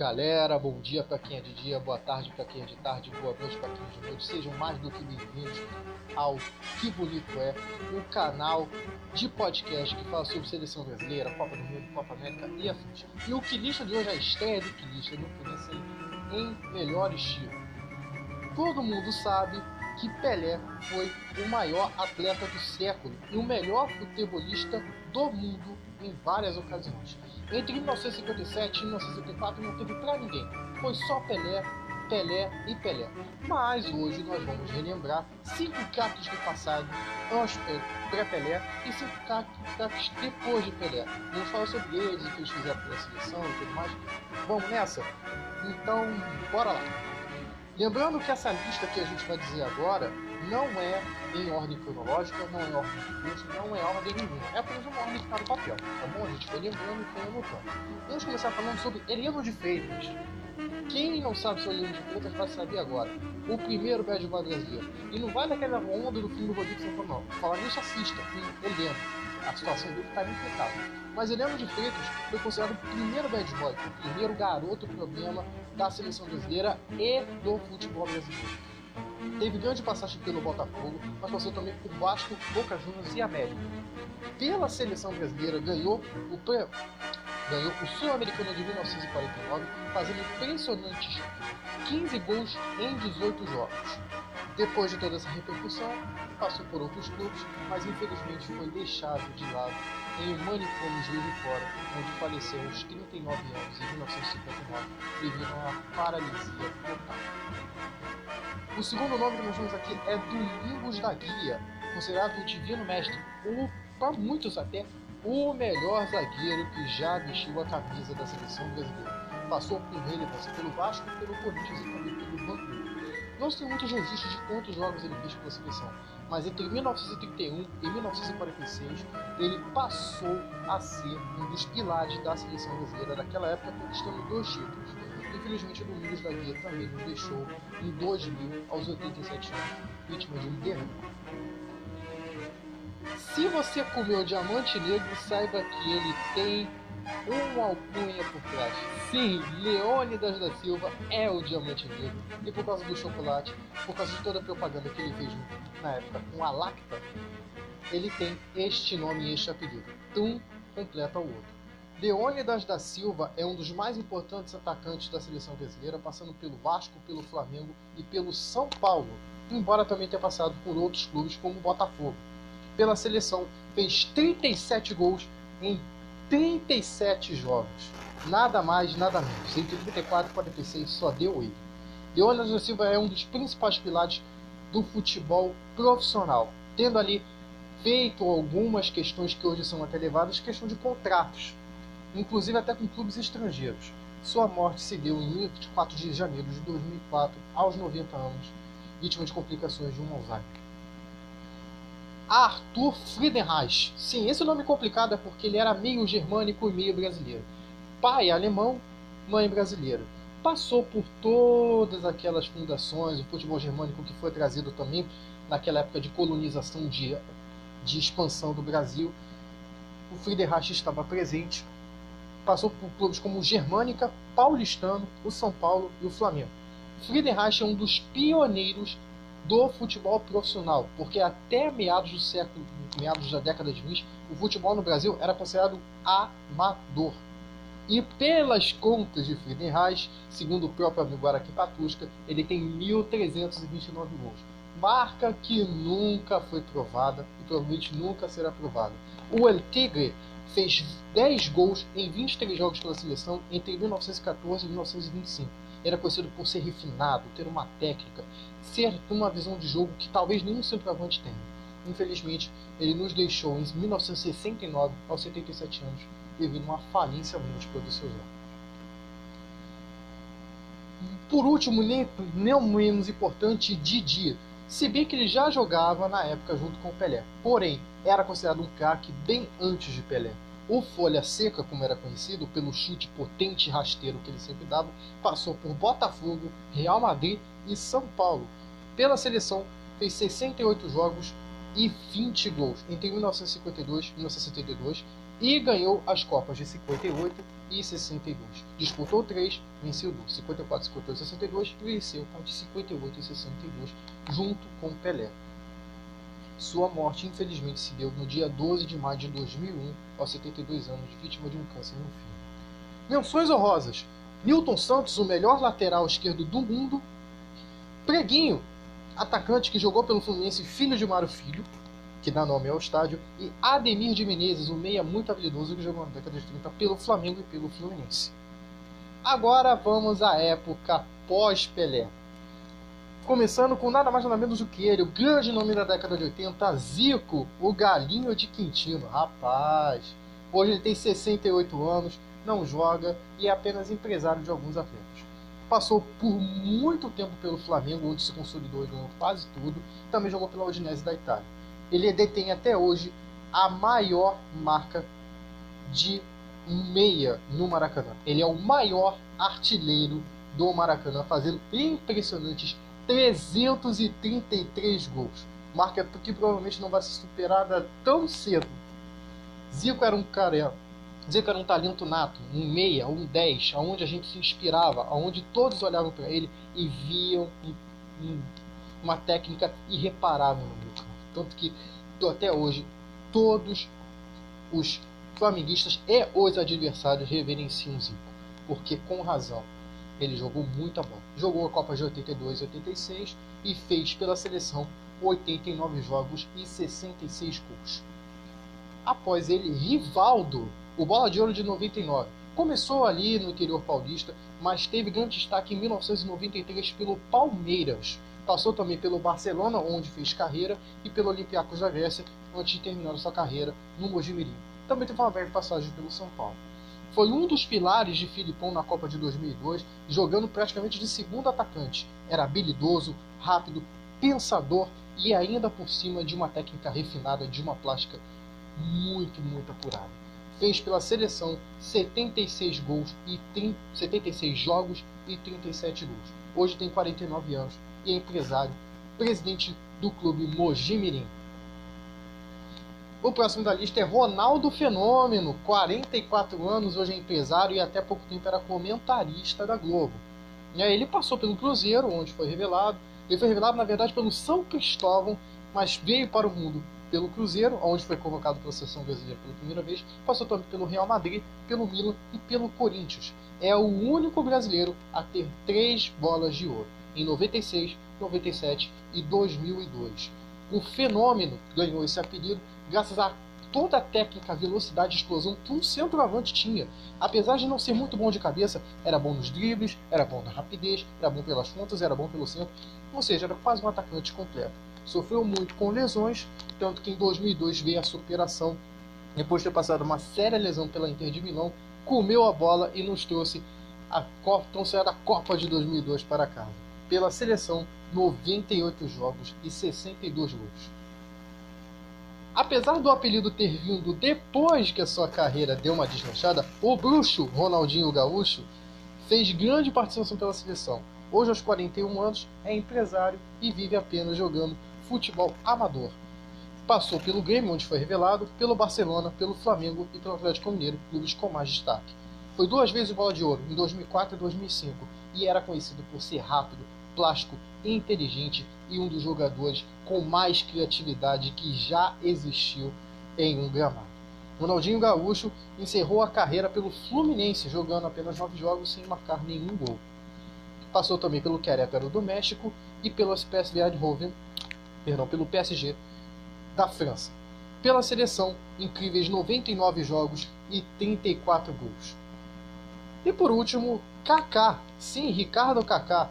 Galera, bom dia para quem é de dia, boa tarde para quem é de tarde, boa noite para quem é de noite. Sejam mais do que bem-vindos ao Que Bonito É, o canal de podcast que fala sobre seleção brasileira, Copa do Mundo, Copa América e afins. E o Quilista de hoje, a estreia do Quilista, não podia ser em melhor estilo. Todo mundo sabe que Pelé foi o maior atleta do século e o melhor futebolista do mundo em várias ocasiões. Entre 1957 e 1974 não teve pra ninguém. Foi só Pelé, Pelé e Pelé. Mas hoje nós vamos relembrar cinco craques do passado, antes pré-Pelé e cinco craques depois de Pelé. Vamos falar sobre eles, o que eles fizeram pela seleção e tudo mais. Vamos nessa? Então, bora lá. Lembrando que essa lista que a gente vai dizer agora não é em ordem cronológica, não é em ordem de curso, não é ordem nenhuma. É apenas uma ordem que está no papel, tá bom? A gente foi lembrando e foi anotando. Vamos começar falando sobre Heleno de Freitas. Quem não sabe sobre Heleno de Freitas vai saber agora. O primeiro bad boy brasileiro. E não vai daquela onda do filme do Rodrigo Santoro, não. Falar nisso, assista. Filme Heleno. A situação dele está impecável. Mas Heleno de Freitas foi considerado o primeiro bad boy, o primeiro garoto problema da seleção brasileira e do futebol brasileiro. Teve grande passagem pelo Botafogo, mas passou também por Vasco, Boca Juniors e América. Pela seleção brasileira, ganhou o, ganhou o Sul-Americano de 1949, fazendo impressionantes 15 gols em 18 jogos. Depois de toda essa repercussão, passou por outros clubes, mas infelizmente foi deixado de lado em um manicômio Juiz de Fora, onde faleceu aos 39 anos em 1959 devido a uma paralisia total. O segundo nome que nós vemos aqui é Domingos da Guia, considerado o divino mestre, ou para muitos até o melhor zagueiro que já vestiu a camisa da seleção brasileira. Passou por relevância pelo Vasco, pelo Corinthians e também pelo Banco. Não se tem muitos registros de quantos jogos ele fez pela seleção, mas entre 1931 e 1946 ele passou a ser um dos pilares da seleção brasileira daquela época, conquistando dois títulos Infelizmente, o Domingos da Guia também nos deixou em 2000, aos 87 anos, vítima de um derrame. Se você comeu diamante negro, saiba que ele tem uma alcunha por trás. Sim, Leônidas da Silva é o diamante negro. E por causa do chocolate, por causa de toda a propaganda que ele fez na época com a Lacta, ele tem este nome e este apelido. Um completa o outro. Leônidas da Silva é um dos mais importantes atacantes da seleção brasileira, passando pelo Vasco, pelo Flamengo e pelo São Paulo, embora também tenha passado por outros clubes como o Botafogo. Pela seleção, fez 37 gols em 37 jogos. Nada mais, nada menos. Entre 34 e 46 só deu ele. Leônidas da Silva é um dos principais pilares do futebol profissional, tendo ali feito algumas questões que hoje são até levadas, questão de contratos inclusive até com clubes estrangeiros. Sua morte se deu em 24 de janeiro de 2004, aos 90 anos, vítima de complicações de um Alzheimer. Arthur Friedenreich. Sim, esse nome complicado é porque ele era meio germânico e meio brasileiro. Pai alemão, mãe brasileira. Passou por todas aquelas fundações, o futebol germânico que foi trazido também naquela época de colonização, de, de expansão do Brasil. O Friedenreich estava presente passou por clubes como Germânica, Paulistano, o São Paulo e o Flamengo. Friedenreich é um dos pioneiros do futebol profissional, porque até meados do século, meados da década de 20, o futebol no Brasil era considerado amador. E pelas contas de Friedenreich, segundo o próprio amigo Araki Patusca, ele tem 1.329 gols. Marca que nunca foi provada e provavelmente nunca será provada. O El Tigre fez 10 gols em 23 jogos pela seleção entre 1914 e 1925. Era conhecido por ser refinado, ter uma técnica, ser uma visão de jogo que talvez nenhum centroavante tenha. Infelizmente, ele nos deixou em 1969, aos 77 anos, devido a uma falência múltipla dos seus órgãos. Por último, nem, nem menos importante, Didi. Se bem que ele já jogava na época junto com o Pelé. Porém, era considerado um craque bem antes de Pelé. O Folha Seca, como era conhecido, pelo chute potente e rasteiro que ele sempre dava, passou por Botafogo, Real Madrid e São Paulo. Pela seleção, fez 68 jogos e 20 gols entre 1952 e 1972 e ganhou as Copas de 58, e 62. Disputou 3, venceu 2. 54, 58 e 62 e venceu com de 58 e 62 junto com Pelé. Sua morte, infelizmente, se deu no dia 12 de maio de 2001, aos 72 anos, vítima de um câncer no fígado. Menções honrosas: Newton Santos, o melhor lateral esquerdo do mundo. Preguinho, atacante que jogou pelo Fluminense, filho de Mário Filho, que dá nome ao estádio, e Ademir de Menezes, um meia muito habilidoso que jogou na década de 30 pelo Flamengo e pelo Fluminense. Agora vamos à época pós-Pelé. Começando com nada mais nada menos do que ele, o grande nome da década de 80, Zico, o galinho de Quintino. Rapaz, hoje ele tem 68 anos, não joga e é apenas empresário de alguns atletas. Passou por muito tempo pelo Flamengo, onde se consolidou e ganhou quase tudo. Também jogou pela Udinese da Itália ele detém até hoje a maior marca de meia no Maracanã. Ele é o maior artilheiro do Maracanã, fazendo impressionantes 333 gols. Marca que provavelmente não vai ser superada tão cedo. Zico era um cara, Zico era um talento nato, um meia, um 10, aonde a gente se inspirava, aonde todos olhavam para ele e viam uma técnica irreparável no meio. Tanto que até hoje todos os flamenguistas e os adversários reverenciam Zico. Porque com razão ele jogou muita bola. Jogou a Copa de 82 e 86 e fez pela seleção 89 jogos e 66 gols. Após ele, Rivaldo, o Bola de Ouro de 99. Começou ali no interior paulista, mas teve grande destaque em 1993 pelo Palmeiras Passou também pelo Barcelona, onde fez carreira, e pelo Olympiacos da Grécia, antes de terminar sua carreira no Mojimirim. Também teve uma breve passagem pelo São Paulo. Foi um dos pilares de Filipão na Copa de 2002, jogando praticamente de segundo atacante. Era habilidoso, rápido, pensador e ainda por cima de uma técnica refinada, de uma plástica muito, muito apurada. Fez pela seleção 76 gols e 30, 76 jogos e 37 gols. Hoje tem 49 anos e empresário, presidente do clube Mojimirim. O próximo da lista é Ronaldo Fenômeno, 44 anos, hoje é empresário e até pouco tempo era comentarista da Globo. E aí ele passou pelo Cruzeiro, onde foi revelado. Ele foi revelado, na verdade, pelo São Cristóvão, mas veio para o mundo pelo Cruzeiro, onde foi convocado pela seleção brasileira pela primeira vez. Passou também pelo Real Madrid, pelo Milan e pelo Corinthians. É o único brasileiro a ter três bolas de ouro em 96, 97 e 2002. O fenômeno ganhou esse apelido graças a toda a técnica, velocidade explosão que um centroavante tinha. Apesar de não ser muito bom de cabeça, era bom nos dribles, era bom na rapidez, era bom pelas pontas, era bom pelo centro, ou seja, era quase um atacante completo. Sofreu muito com lesões, tanto que em 2002 veio a superação, depois de ter passado uma séria lesão pela Inter de Milão, comeu a bola e nos trouxe a Copa, então a Copa de 2002 para casa pela seleção 98 jogos e 62 gols. Apesar do apelido ter vindo depois que a sua carreira deu uma deslanchada, o bruxo Ronaldinho Gaúcho fez grande participação pela seleção. Hoje, aos 41 anos, é empresário e vive apenas jogando futebol amador. Passou pelo Grêmio, onde foi revelado, pelo Barcelona, pelo Flamengo e pelo Atlético Mineiro, clubes com mais destaque. Foi duas vezes bola de ouro, em 2004 e 2005, e era conhecido por ser rápido, plástico, inteligente e um dos jogadores com mais criatividade que já existiu em um gramado. Ronaldinho Gaúcho encerrou a carreira pelo Fluminense, jogando apenas nove jogos sem marcar nenhum gol. Passou também pelo Querétaro do México e pelo PSV Eindhoven, perdão, pelo PSG da França. Pela seleção, incríveis 99 jogos e 34 gols. E por último, Kaká. Sim, Ricardo Kaká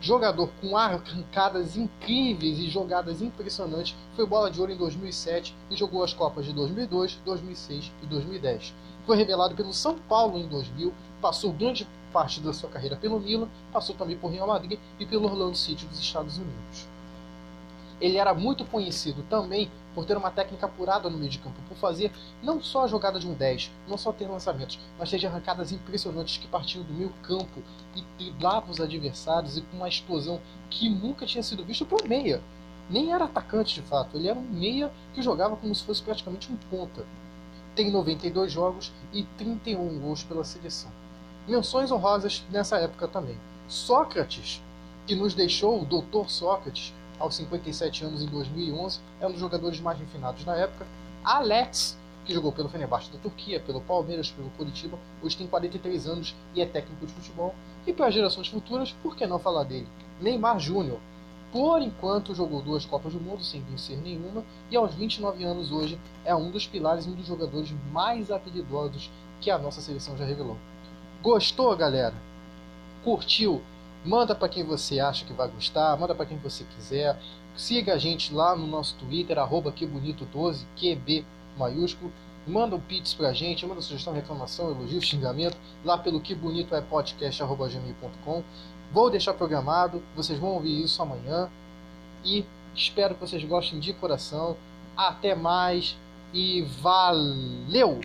jogador com arrancadas incríveis e jogadas impressionantes, foi bola de ouro em 2007 e jogou as Copas de 2002, 2006 e 2010. Foi revelado pelo São Paulo em 2000, passou grande parte da sua carreira pelo Milan, passou também por Real Madrid e pelo Orlando City dos Estados Unidos. Ele era muito conhecido também por ter uma técnica apurada no meio de campo, por fazer não só a jogada de um 10, não só ter lançamentos, mas ter arrancadas impressionantes que partiam do meio campo e driblavam os adversários e com uma explosão que nunca tinha sido visto por meia. Nem era atacante de fato, ele era um meia que jogava como se fosse praticamente um ponta. tem 92 jogos e 31 gols pela seleção. Menções honrosas nessa época também. Sócrates, que nos deixou, o Dr. Sócrates, aos 57 anos em 2011, é um dos jogadores mais refinados na época. Alex, que jogou pelo Fenerbahçe da Turquia, pelo Palmeiras, pelo Curitiba, hoje tem 43 anos e é técnico de futebol. E para gerações futuras, por que não falar dele? Neymar Júnior. Por enquanto jogou duas Copas do Mundo sem vencer nenhuma e aos 29 anos hoje é um dos pilares e um dos jogadores mais habilidosos que a nossa seleção já revelou. Gostou, galera? Curtiu? Manda para quem você acha que vai gostar, manda para quem você quiser. Siga a gente lá no nosso Twitter, arroba quebonito12, QB maiúsculo. Manda um pix pra gente, manda sugestão, reclamação, elogio, xingamento, lá pelo que bonito é podcast.gmail.com. Vou deixar programado, vocês vão ouvir isso amanhã. E espero que vocês gostem de coração. Até mais e valeu!